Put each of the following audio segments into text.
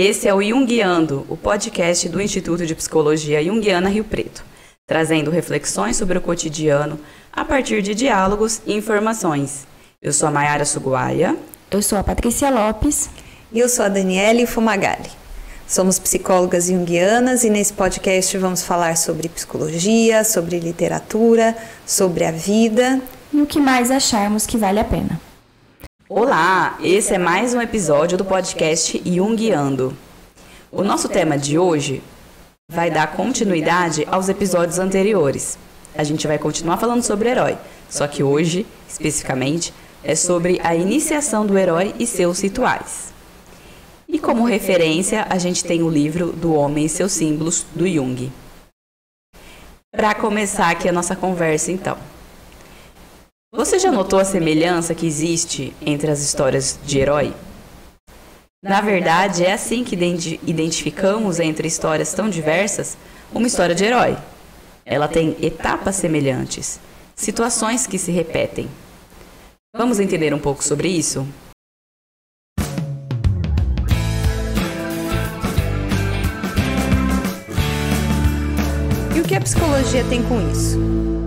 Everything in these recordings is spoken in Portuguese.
Esse é o Jungiando, o podcast do Instituto de Psicologia Jungiana Rio Preto, trazendo reflexões sobre o cotidiano a partir de diálogos e informações. Eu sou a Mayara Suguaia. Eu sou a Patrícia Lopes. E eu sou a Daniele Fumagalli. Somos psicólogas junguianas e nesse podcast vamos falar sobre psicologia, sobre literatura, sobre a vida e o que mais acharmos que vale a pena. Olá, esse é mais um episódio do podcast Jungiando. O nosso tema de hoje vai dar continuidade aos episódios anteriores. A gente vai continuar falando sobre herói, só que hoje, especificamente, é sobre a iniciação do herói e seus rituais. E como referência, a gente tem o livro do Homem e seus símbolos, do Jung. Para começar aqui a nossa conversa, então. Você já notou a semelhança que existe entre as histórias de herói? Na verdade, é assim que identificamos entre histórias tão diversas uma história de herói. Ela tem etapas semelhantes, situações que se repetem. Vamos entender um pouco sobre isso? E o que a psicologia tem com isso?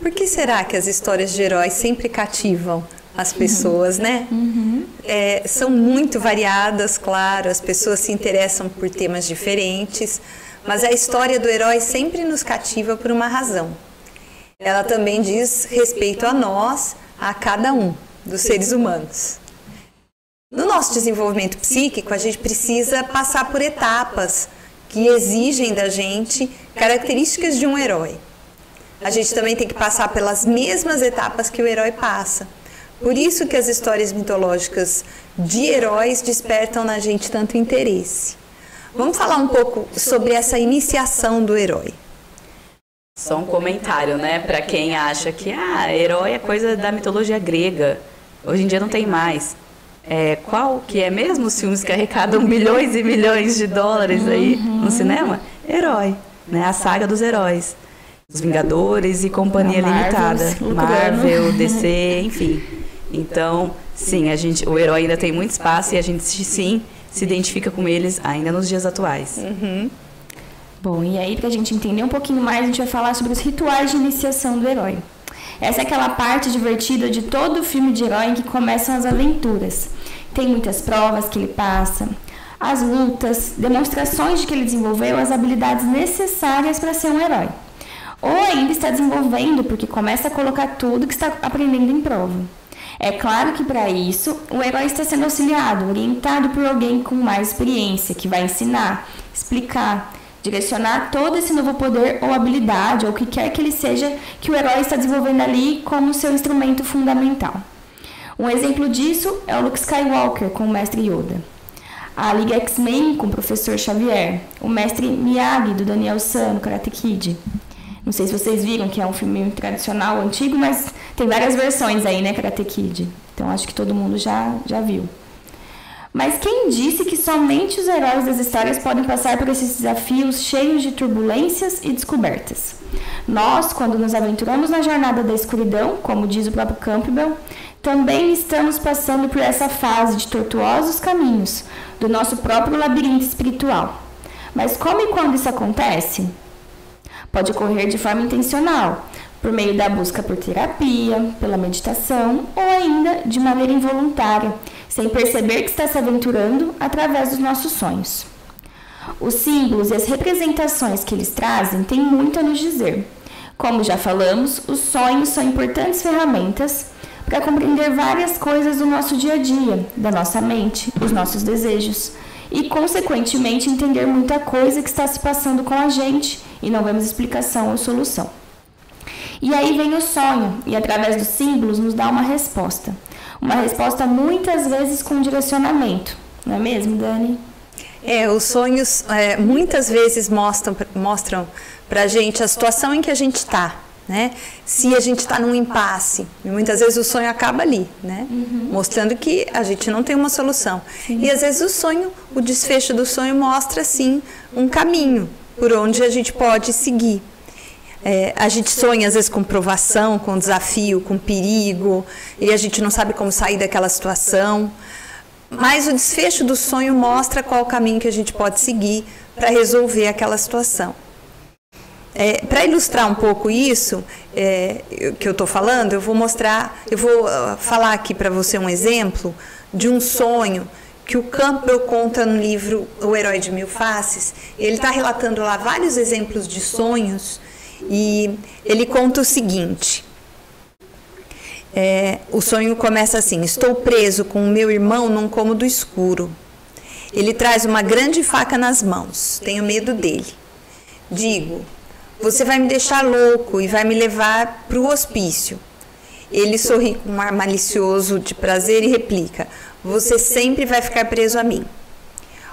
Por que será que as histórias de heróis sempre cativam as pessoas, né? Uhum. É, são muito variadas, claro, as pessoas se interessam por temas diferentes, mas a história do herói sempre nos cativa por uma razão. Ela também diz respeito a nós, a cada um dos seres humanos. No nosso desenvolvimento psíquico, a gente precisa passar por etapas que exigem da gente características de um herói a gente também tem que passar pelas mesmas etapas que o herói passa. Por isso que as histórias mitológicas de heróis despertam na gente tanto interesse. Vamos falar um pouco sobre essa iniciação do herói. Só um comentário, né, para quem acha que ah, herói é coisa da mitologia grega. Hoje em dia não tem mais. É, qual que é mesmo os filmes que arrecadam milhões e milhões de dólares aí no uhum. cinema? Herói, né? A saga dos heróis. Os Vingadores e Companhia Limitada. Marvel, DC, enfim. Então, sim, a gente, o herói ainda tem muito espaço e a gente sim se identifica com eles ainda nos dias atuais. Uhum. Bom, e aí, para a gente entender um pouquinho mais, a gente vai falar sobre os rituais de iniciação do herói. Essa é aquela parte divertida de todo filme de herói em que começam as aventuras. Tem muitas provas que ele passa, as lutas, demonstrações de que ele desenvolveu as habilidades necessárias para ser um herói ou ainda está desenvolvendo porque começa a colocar tudo que está aprendendo em prova. É claro que para isso o herói está sendo auxiliado, orientado por alguém com mais experiência, que vai ensinar, explicar, direcionar todo esse novo poder ou habilidade, ou o que quer que ele seja que o herói está desenvolvendo ali como seu instrumento fundamental. Um exemplo disso é o Luke Skywalker com o mestre Yoda. A Liga X-Men com o professor Xavier, o mestre Miyagi do Daniel San Karate Kid, não sei se vocês viram que é um filme tradicional, antigo, mas tem várias versões aí, né, Karate Kid. Então acho que todo mundo já, já viu. Mas quem disse que somente os heróis das histórias podem passar por esses desafios cheios de turbulências e descobertas? Nós, quando nos aventuramos na jornada da escuridão, como diz o próprio Campbell, também estamos passando por essa fase de tortuosos caminhos do nosso próprio labirinto espiritual. Mas como e quando isso acontece? Pode ocorrer de forma intencional, por meio da busca por terapia, pela meditação ou ainda de maneira involuntária, sem perceber que está se aventurando através dos nossos sonhos. Os símbolos e as representações que eles trazem têm muito a nos dizer. Como já falamos, os sonhos são importantes ferramentas para compreender várias coisas do nosso dia a dia, da nossa mente, os nossos desejos e, consequentemente, entender muita coisa que está se passando com a gente e não vemos explicação ou solução. E aí vem o sonho, e através dos símbolos nos dá uma resposta. Uma resposta muitas vezes com direcionamento, não é mesmo, Dani? É, os sonhos é, muitas vezes mostram, mostram para a gente a situação em que a gente está, né? Se a gente está num impasse, muitas vezes o sonho acaba ali, né? Uhum. Mostrando que a gente não tem uma solução. Sim. E às vezes o sonho, o desfecho do sonho mostra sim um caminho, por onde a gente pode seguir. É, a gente sonha às vezes com provação, com desafio, com perigo, e a gente não sabe como sair daquela situação. mas o desfecho do sonho mostra qual o caminho que a gente pode seguir para resolver aquela situação. É, para ilustrar um pouco isso é, que eu estou falando, eu vou mostrar, eu vou uh, falar aqui para você um exemplo de um sonho que o Campbell conta no livro O Herói de Mil Faces. Ele está relatando lá vários exemplos de sonhos e ele conta o seguinte: é, o sonho começa assim: Estou preso com o meu irmão num cômodo escuro. Ele traz uma grande faca nas mãos. Tenho medo dele. Digo: Você vai me deixar louco e vai me levar para o hospício. Ele sorri com um ar malicioso de prazer e replica: Você sempre vai ficar preso a mim.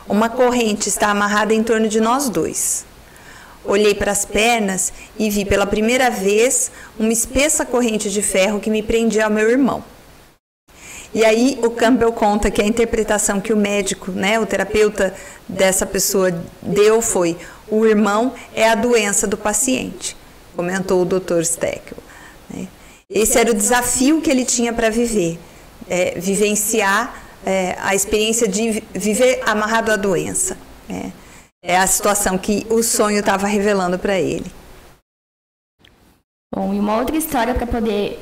Uma corrente está amarrada em torno de nós dois. Olhei para as pernas e vi pela primeira vez uma espessa corrente de ferro que me prendia ao meu irmão. E aí o Campbell conta que a interpretação que o médico, né, o terapeuta dessa pessoa deu foi: o irmão é a doença do paciente, comentou o Dr. Steckel. Né? Esse era o desafio que ele tinha para viver, é, vivenciar é, a experiência de viver amarrado à doença. Né? é a situação que o sonho estava revelando para ele. Bom, e uma outra história para poder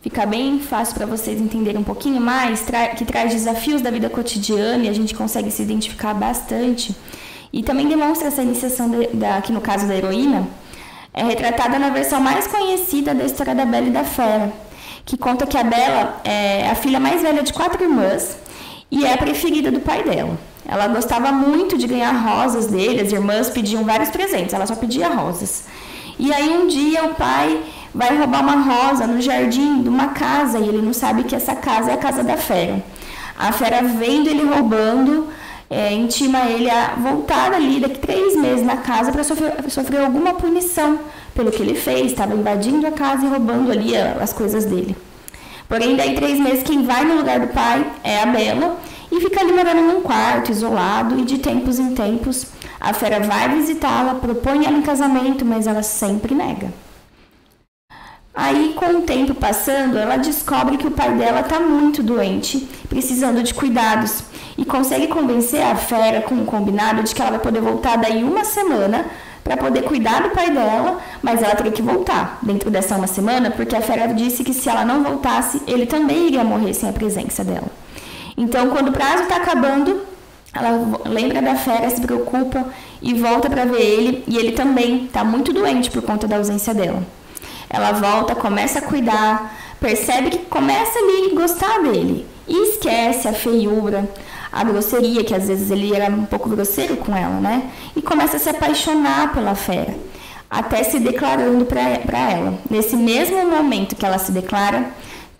ficar bem fácil para vocês entenderem um pouquinho mais, que traz desafios da vida cotidiana e a gente consegue se identificar bastante. E também demonstra essa iniciação, de, da, aqui no caso da heroína, é retratada na versão mais conhecida da história da Bela e da Fera, que conta que a Bela é a filha mais velha de quatro irmãs e é a preferida do pai dela. Ela gostava muito de ganhar rosas dele, as irmãs pediam vários presentes, ela só pedia rosas. E aí um dia o pai vai roubar uma rosa no jardim de uma casa e ele não sabe que essa casa é a casa da fera. A fera vendo ele roubando, é, intima ele a voltar ali daqui três meses na casa para sofrer, sofrer alguma punição pelo que ele fez, estava invadindo a casa e roubando ali as coisas dele. Porém, daí três meses quem vai no lugar do pai é a Bela e fica ali morando num quarto, isolado, e de tempos em tempos a fera vai visitá-la, propõe ela em casamento, mas ela sempre nega. Aí, com o tempo passando, ela descobre que o pai dela está muito doente, precisando de cuidados, e consegue convencer a fera com um combinado de que ela vai poder voltar daí uma semana para poder cuidar do pai dela, mas ela teria que voltar dentro dessa uma semana, porque a fera disse que se ela não voltasse, ele também iria morrer sem a presença dela. Então, quando o prazo está acabando, ela lembra da fera, se preocupa e volta para ver ele. E ele também está muito doente por conta da ausência dela. Ela volta, começa a cuidar, percebe que começa ali a gostar dele e esquece a feiura, a grosseria, que às vezes ele era um pouco grosseiro com ela, né? E começa a se apaixonar pela fera, até se declarando para ela. Nesse mesmo momento que ela se declara,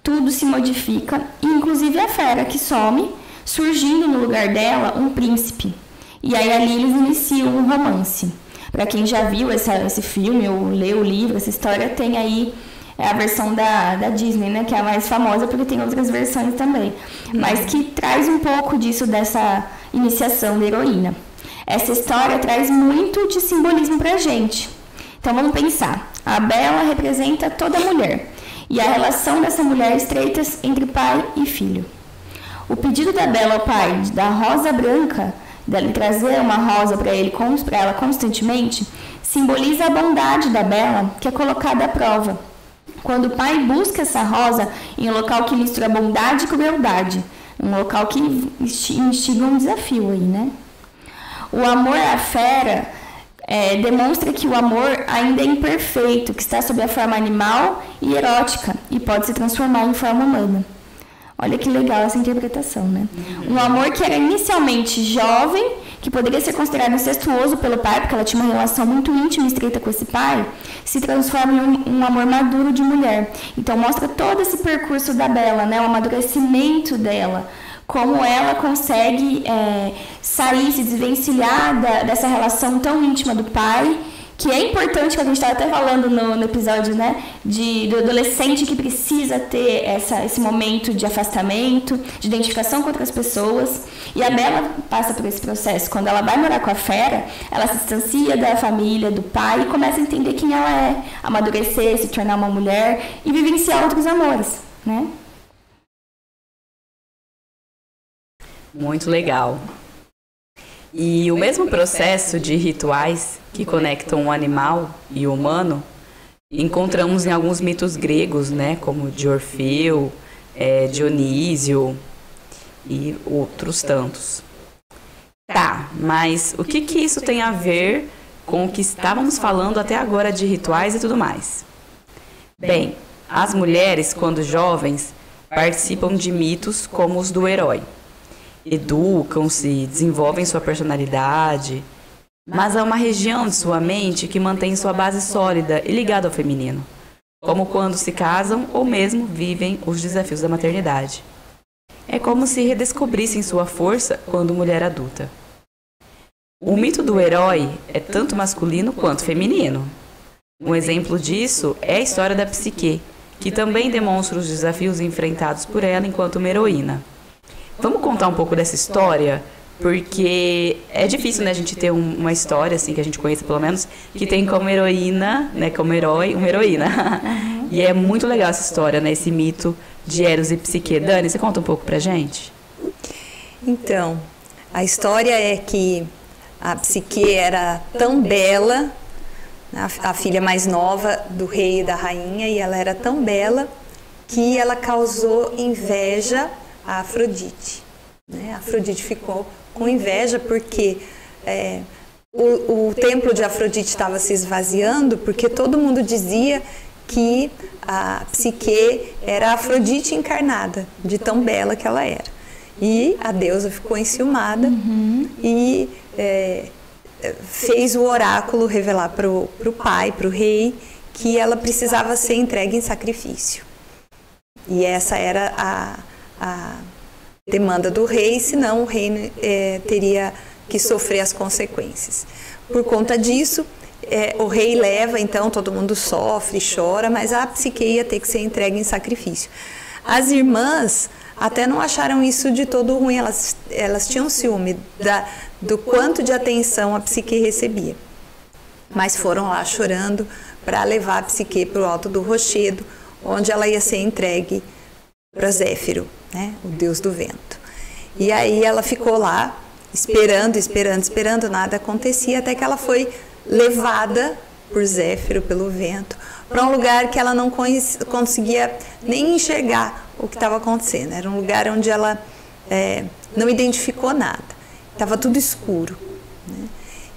tudo se modifica, inclusive a fera que some, surgindo no lugar dela um príncipe. E aí ali eles iniciam um romance. Para quem já viu essa, esse filme ou leu o livro, essa história tem aí é a versão da, da Disney, né? Que é a mais famosa, porque tem outras versões também. Mas que traz um pouco disso, dessa iniciação da heroína. Essa história traz muito de simbolismo pra gente. Então vamos pensar. A Bela representa toda mulher e a relação dessa mulher estreita entre pai e filho. O pedido da Bela ao pai da rosa branca, dela trazer uma rosa para ele, para ela constantemente, simboliza a bondade da Bela que é colocada à prova. Quando o pai busca essa rosa em um local que mistura bondade e crueldade, um local que instiga um desafio aí, né? O amor à fera é, demonstra que o amor ainda é imperfeito, que está sob a forma animal e erótica e pode se transformar em forma humana. Olha que legal essa interpretação, né? Um amor que era inicialmente jovem, que poderia ser considerado incestuoso pelo pai, porque ela tinha uma relação muito íntima e estreita com esse pai, se transforma em um, um amor maduro de mulher. Então mostra todo esse percurso da Bela, né? O amadurecimento dela, como ela consegue é, sair, se desvencilhar da, dessa relação tão íntima do pai, que é importante, que a gente estava até falando no, no, episódio, né, de, do adolescente que precisa ter essa, esse momento de afastamento, de identificação com outras pessoas. E a Bela passa por esse processo. Quando ela vai morar com a Fera, ela se distancia da família, do pai, e começa a entender quem ela é, amadurecer, se tornar uma mulher e vivenciar outros amores, né? Muito legal. E o mesmo processo de rituais que conectam o animal e o humano encontramos em alguns mitos gregos, né, como de Orfeu, é, Dionísio e outros tantos. Tá, mas o que, que isso tem a ver com o que estávamos falando até agora de rituais e tudo mais? Bem, as mulheres, quando jovens, participam de mitos como os do herói. Educam-se, desenvolvem sua personalidade, mas há uma região de sua mente que mantém sua base sólida e ligada ao feminino, como quando se casam ou mesmo vivem os desafios da maternidade. É como se redescobrissem sua força quando mulher adulta. O mito do herói é tanto masculino quanto feminino. Um exemplo disso é a história da psique, que também demonstra os desafios enfrentados por ela enquanto uma heroína. Contar um pouco dessa história? Porque é difícil, né, a gente ter um, uma história, assim, que a gente conheça pelo menos, que tem como heroína, né, como herói, uma heroína. e é muito legal essa história, né, esse mito de Eros e Psique. Dani, você conta um pouco pra gente? Então, a história é que a Psique era tão bela a, a filha mais nova do rei e da rainha, e ela era tão bela que ela causou inveja a Afrodite. Né? Afrodite ficou com inveja porque é, o, o, templo de Afrodite estava se esvaziando, porque todo mundo dizia que a Psique era a Afrodite encarnada, de tão bela que ela era. E a deusa ficou enciumada uhum. e é, fez o oráculo revelar para o pai, para o rei, que ela precisava ser entregue em sacrifício. E essa era a, a demanda do rei, senão o rei é, teria que sofrer as consequências. Por conta disso, é, o rei leva, então todo mundo sofre, chora, mas a psique ia ter que ser entregue em sacrifício. As irmãs até não acharam isso de todo ruim, elas, elas tinham ciúme da, do quanto de atenção a psique recebia. Mas foram lá chorando para levar a psique para o alto do rochedo, onde ela ia ser entregue para Zéfiro, né, o deus do vento. E aí ela ficou lá, esperando, esperando, esperando, nada acontecia, até que ela foi levada por Zéfiro, pelo vento, para um lugar que ela não conseguia nem enxergar o que estava acontecendo. Era um lugar onde ela é, não identificou nada. Estava tudo escuro. Né?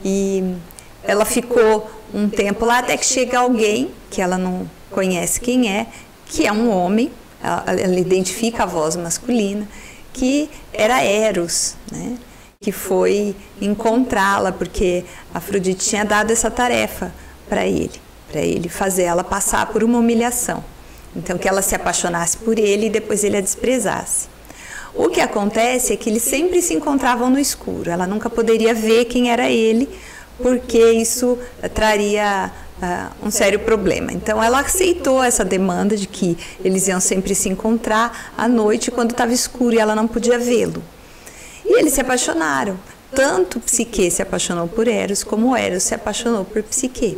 E ela ficou um tempo lá até que chega alguém que ela não conhece quem é, que é um homem, ela, ela identifica a voz masculina, que era Eros, né? que foi encontrá-la, porque Afrodite tinha dado essa tarefa para ele, para ele fazer ela passar por uma humilhação. Então, que ela se apaixonasse por ele e depois ele a desprezasse. O que acontece é que eles sempre se encontravam no escuro. Ela nunca poderia ver quem era ele, porque isso traria uh, um sério problema. Então ela aceitou essa demanda de que eles iam sempre se encontrar à noite quando estava escuro e ela não podia vê-lo. E eles se apaixonaram. Tanto Psique se apaixonou por Eros, como Eros se apaixonou por Psique.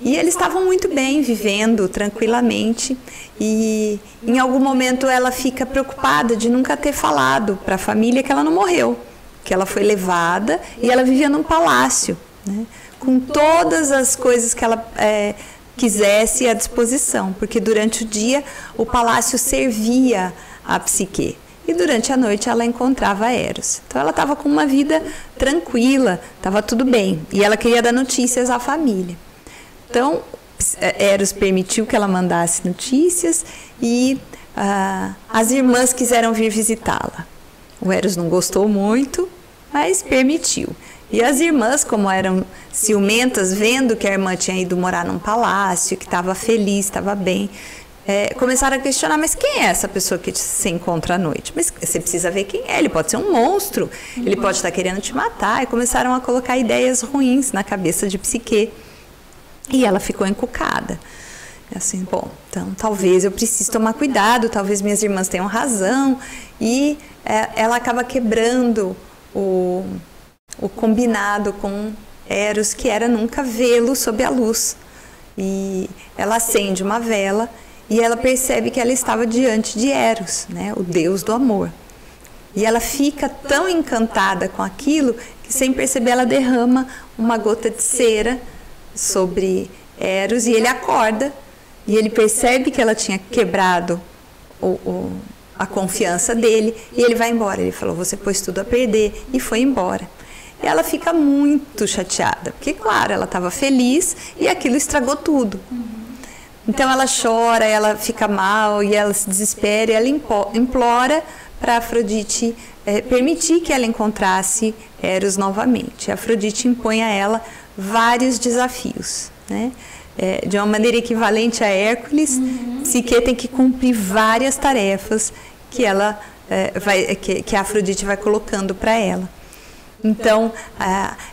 E eles estavam muito bem, vivendo tranquilamente. E em algum momento ela fica preocupada de nunca ter falado para a família que ela não morreu, que ela foi levada e ela vivia num palácio, né, com todas as coisas que ela é, quisesse à disposição, porque durante o dia o palácio servia a psique. E durante a noite ela encontrava Eros. Então ela estava com uma vida tranquila, estava tudo bem. E ela queria dar notícias à família. Então, Eros permitiu que ela mandasse notícias e ah, as irmãs quiseram vir visitá-la. O Eros não gostou muito, mas permitiu. E as irmãs, como eram ciumentas, vendo que a irmã tinha ido morar num palácio, que estava feliz, estava bem, é, começaram a questionar: mas quem é essa pessoa que se encontra à noite? Mas você precisa ver quem é. Ele pode ser um monstro, ele pode estar querendo te matar. E começaram a colocar ideias ruins na cabeça de Psique. E ela ficou encucada. Assim, bom, então talvez eu precise tomar cuidado, talvez minhas irmãs tenham razão. E é, ela acaba quebrando o, o combinado com Eros, que era nunca vê-lo sob a luz. E ela acende uma vela e ela percebe que ela estava diante de Eros, né, o deus do amor. E ela fica tão encantada com aquilo que, sem perceber, ela derrama uma gota de cera sobre Eros e ele acorda e ele percebe que ela tinha quebrado o, o, a confiança dele e ele vai embora. Ele falou: Você pôs tudo a perder e foi embora. E ela fica muito chateada, porque, claro, ela estava feliz e aquilo estragou tudo. Então ela chora, ela fica mal e ela se desespera e ela implora para Afrodite é, permitir que ela encontrasse Eros novamente. A Afrodite impõe a ela vários desafios, né? É, de uma maneira equivalente a Hércules, uhum. Psique tem que cumprir várias tarefas que ela é, vai, que, que a Afrodite vai colocando para ela. Então,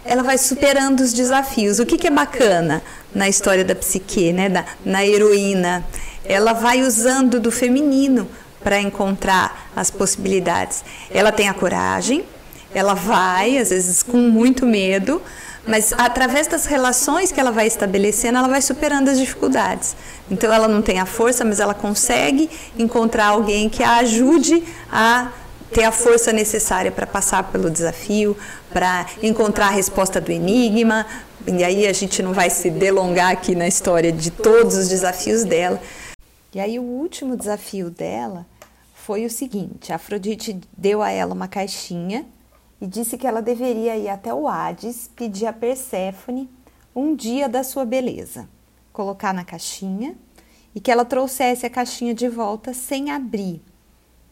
ela vai superando os desafios. O que, que é bacana na história da psique, né, da, na heroína? Ela vai usando do feminino para encontrar as possibilidades. Ela tem a coragem, ela vai, às vezes com muito medo, mas através das relações que ela vai estabelecendo, ela vai superando as dificuldades. Então ela não tem a força, mas ela consegue encontrar alguém que a ajude a ter a força necessária para passar pelo desafio, para encontrar a resposta do enigma. E aí a gente não vai se delongar aqui na história de todos os desafios dela. E aí o último desafio dela foi o seguinte: Afrodite deu a ela uma caixinha e disse que ela deveria ir até o Hades pedir a Perséfone um dia da sua beleza, colocar na caixinha e que ela trouxesse a caixinha de volta sem abrir,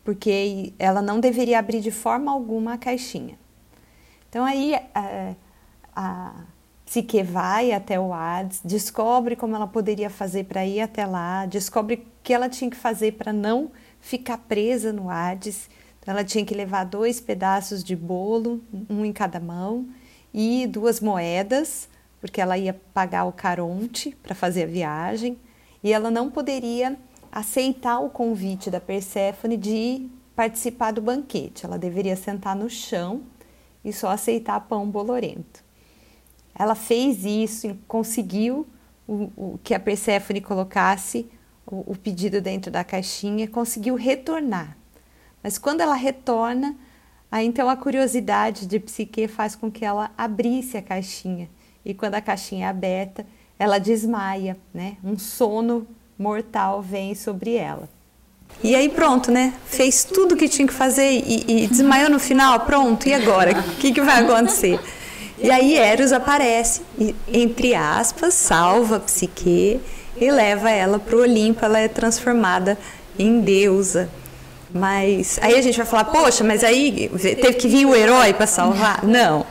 porque ela não deveria abrir de forma alguma a caixinha. Então aí a, a Psique vai até o Hades, descobre como ela poderia fazer para ir até lá, descobre o que ela tinha que fazer para não ficar presa no Hades. Então, ela tinha que levar dois pedaços de bolo, um em cada mão, e duas moedas, porque ela ia pagar o caronte para fazer a viagem. E ela não poderia aceitar o convite da Perséfone de participar do banquete. Ela deveria sentar no chão e só aceitar pão bolorento. Ela fez isso e conseguiu o, o que a Perséfone colocasse o, o pedido dentro da caixinha, conseguiu retornar. Mas quando ela retorna, aí então a curiosidade de Psique faz com que ela abrisse a caixinha. E quando a caixinha é aberta, ela desmaia, né? Um sono mortal vem sobre ela. E aí pronto, né? Fez tudo o que tinha que fazer e, e desmaiou no final, pronto, e agora? O que, que vai acontecer? E aí Eros aparece e, entre aspas, salva Psique e leva ela para o Olimpo, ela é transformada em deusa. Mas aí a gente vai falar, poxa, mas aí teve que vir o herói para salvar? Não.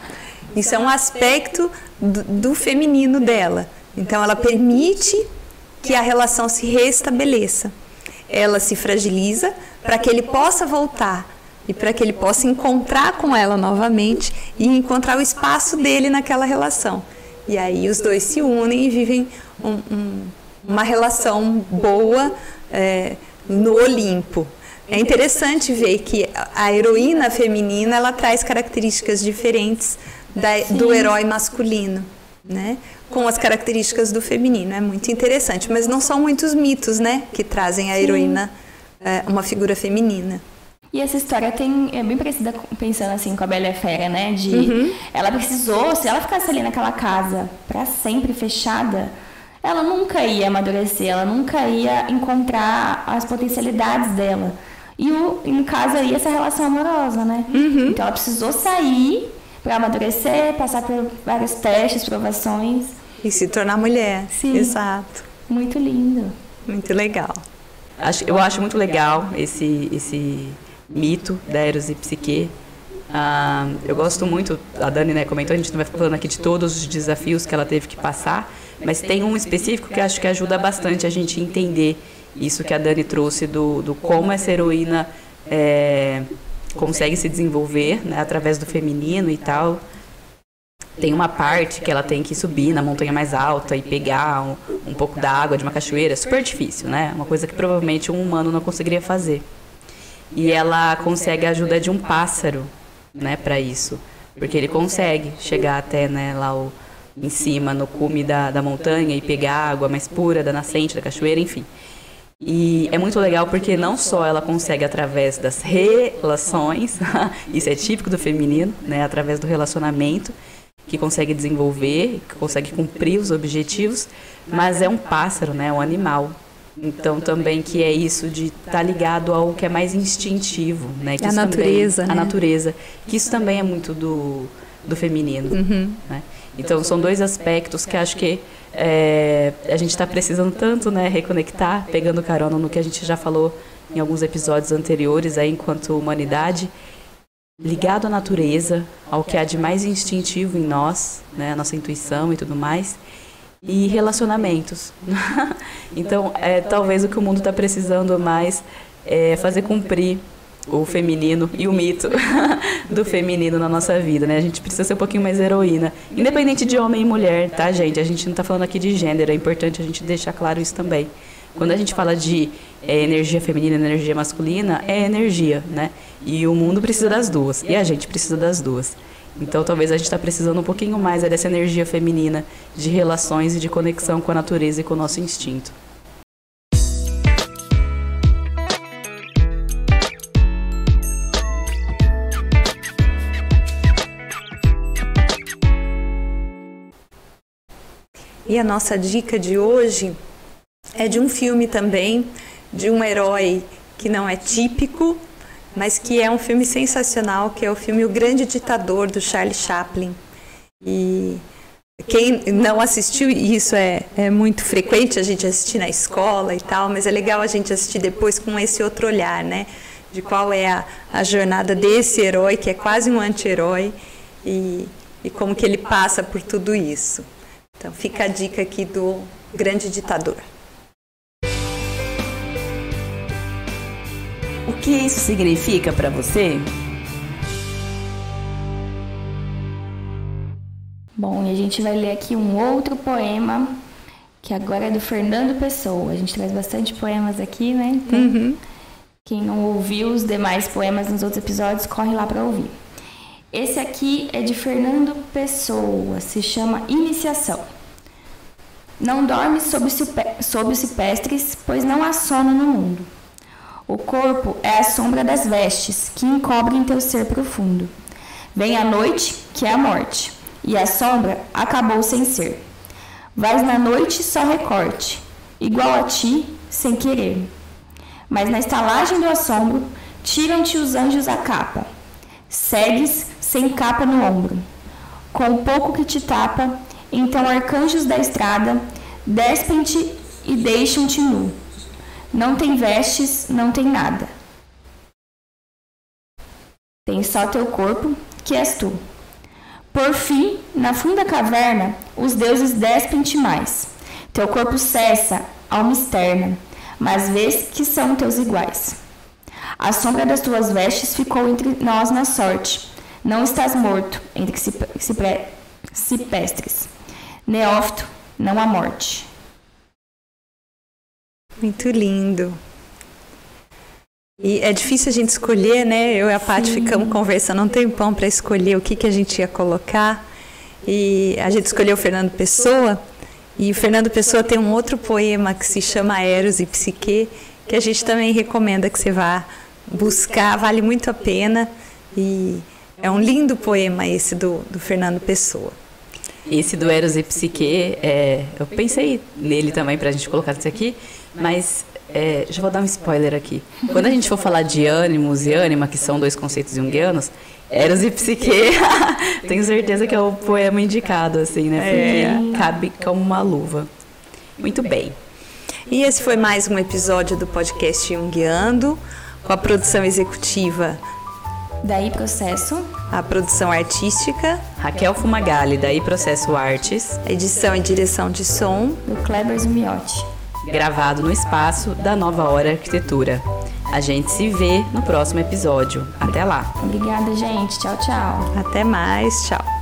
Isso é um aspecto do, do feminino dela. Então ela permite que a relação se restabeleça. Ela se fragiliza para que ele possa voltar e para que ele possa encontrar com ela novamente e encontrar o espaço dele naquela relação. E aí os dois se unem e vivem um, um uma relação boa é, no Olimpo. É interessante ver que a heroína feminina ela traz características diferentes da, do herói masculino, né? Com as características do feminino. É muito interessante, mas não são muitos mitos, né, que trazem a heroína é, uma figura feminina. E essa história tem é bem parecida pensando assim com a Bela e a Fera, né? De uhum. ela precisou, se ela ficasse ali naquela casa para sempre fechada, ela nunca ia amadurecer, ela nunca ia encontrar as potencialidades dela. E o, no caso aí, essa relação amorosa, né? Uhum. Então ela precisou sair para amadurecer, passar por vários testes, provações. E se tornar mulher. Sim. Exato. Muito lindo. Muito legal. Eu acho muito legal esse, esse mito da Eros e Psique. Ah, eu gosto muito, a Dani né, comentou, a gente não vai falando aqui de todos os desafios que ela teve que passar, mas tem um específico que acho que ajuda bastante a gente entender isso que a Dani trouxe do, do como essa heroína é, consegue se desenvolver né, através do feminino e tal. Tem uma parte que ela tem que subir na montanha mais alta e pegar um, um pouco da água de uma cachoeira, super difícil, né? Uma coisa que provavelmente um humano não conseguiria fazer. E ela consegue a ajuda de um pássaro, né, para isso, porque ele consegue chegar até, né, lá o, em cima, no cume da, da montanha e pegar a água mais pura da nascente, da cachoeira, enfim. E é muito legal porque não só ela consegue através das relações, isso é típico do feminino, né, através do relacionamento, que consegue desenvolver, que consegue cumprir os objetivos, mas é um pássaro, né, um animal. Então também que é isso de estar tá ligado ao que é mais instintivo, né? Que a natureza, também, né? A natureza, que isso também é muito do, do feminino, uhum. né? Então são dois aspectos que acho que é, a gente está precisando tanto, né, reconectar, pegando carona no que a gente já falou em alguns episódios anteriores, aí enquanto humanidade, ligado à natureza, ao que há de mais instintivo em nós, né, a nossa intuição e tudo mais, e relacionamentos. então, é talvez o que o mundo está precisando mais é fazer cumprir o feminino e o mito do feminino na nossa vida, né? A gente precisa ser um pouquinho mais heroína, independente de homem e mulher, tá, gente? A gente não está falando aqui de gênero, é importante a gente deixar claro isso também. Quando a gente fala de é, energia feminina energia masculina, é energia, né? E o mundo precisa das duas, e a gente precisa das duas. Então, talvez a gente está precisando um pouquinho mais dessa energia feminina de relações e de conexão com a natureza e com o nosso instinto. E a nossa dica de hoje é de um filme também, de um herói que não é típico, mas que é um filme sensacional, que é o filme O Grande Ditador, do Charlie Chaplin. E quem não assistiu, isso é, é muito frequente a gente assistir na escola e tal, mas é legal a gente assistir depois com esse outro olhar, né? De qual é a, a jornada desse herói, que é quase um anti-herói, e, e como que ele passa por tudo isso. Então fica a dica aqui do Grande Ditador. Que isso significa para você? Bom, e a gente vai ler aqui um outro poema, que agora é do Fernando Pessoa. A gente traz bastante poemas aqui, né? Então, uhum. quem não ouviu os demais poemas nos outros episódios, corre lá para ouvir. Esse aqui é de Fernando Pessoa, se chama Iniciação. Não dorme sob, sob os cipestres, pois não há sono no mundo. O corpo é a sombra das vestes que encobrem teu ser profundo. Vem a noite, que é a morte, e a sombra acabou sem ser. Vais na noite só recorte, igual a ti, sem querer. Mas na estalagem do assombro, tiram-te os anjos a capa. Segues sem capa no ombro. Com o pouco que te tapa, então arcanjos da estrada despem-te e deixam-te nu não tem vestes, não tem nada. Tem só teu corpo, que és tu. Por fim, na funda caverna, os deuses despem-te mais. Teu corpo cessa, alma externa, mas vês que são teus iguais. A sombra das tuas vestes ficou entre nós na sorte. Não estás morto entre cipestres. Neófito, não há morte. Muito lindo. E é difícil a gente escolher, né? Eu e a Paty ficamos conversando um tempão para escolher o que, que a gente ia colocar. E a gente escolheu o Fernando Pessoa. E o Fernando Pessoa tem um outro poema que se chama Eros e Psique, que a gente também recomenda que você vá buscar, vale muito a pena. E é um lindo poema esse do, do Fernando Pessoa. Esse do Eros e Psique, é, eu pensei nele também para a gente colocar isso aqui, mas é, já vou dar um spoiler aqui. Quando a gente for falar de ânimos e ânima, que são dois conceitos junguianos, Eros e Psique, tenho certeza que é o poema indicado, assim, né? Porque é. cabe como uma luva. Muito bem. E esse foi mais um episódio do podcast Junguiando, com a produção executiva Daí Processo. A produção artística. Raquel Fumagalli, daí Processo Artes. A edição e direção de som. Do Kleber Zumiotti. Gravado no espaço da Nova Hora Arquitetura. A gente se vê no próximo episódio. Até lá. Obrigada, gente. Tchau, tchau. Até mais. Tchau.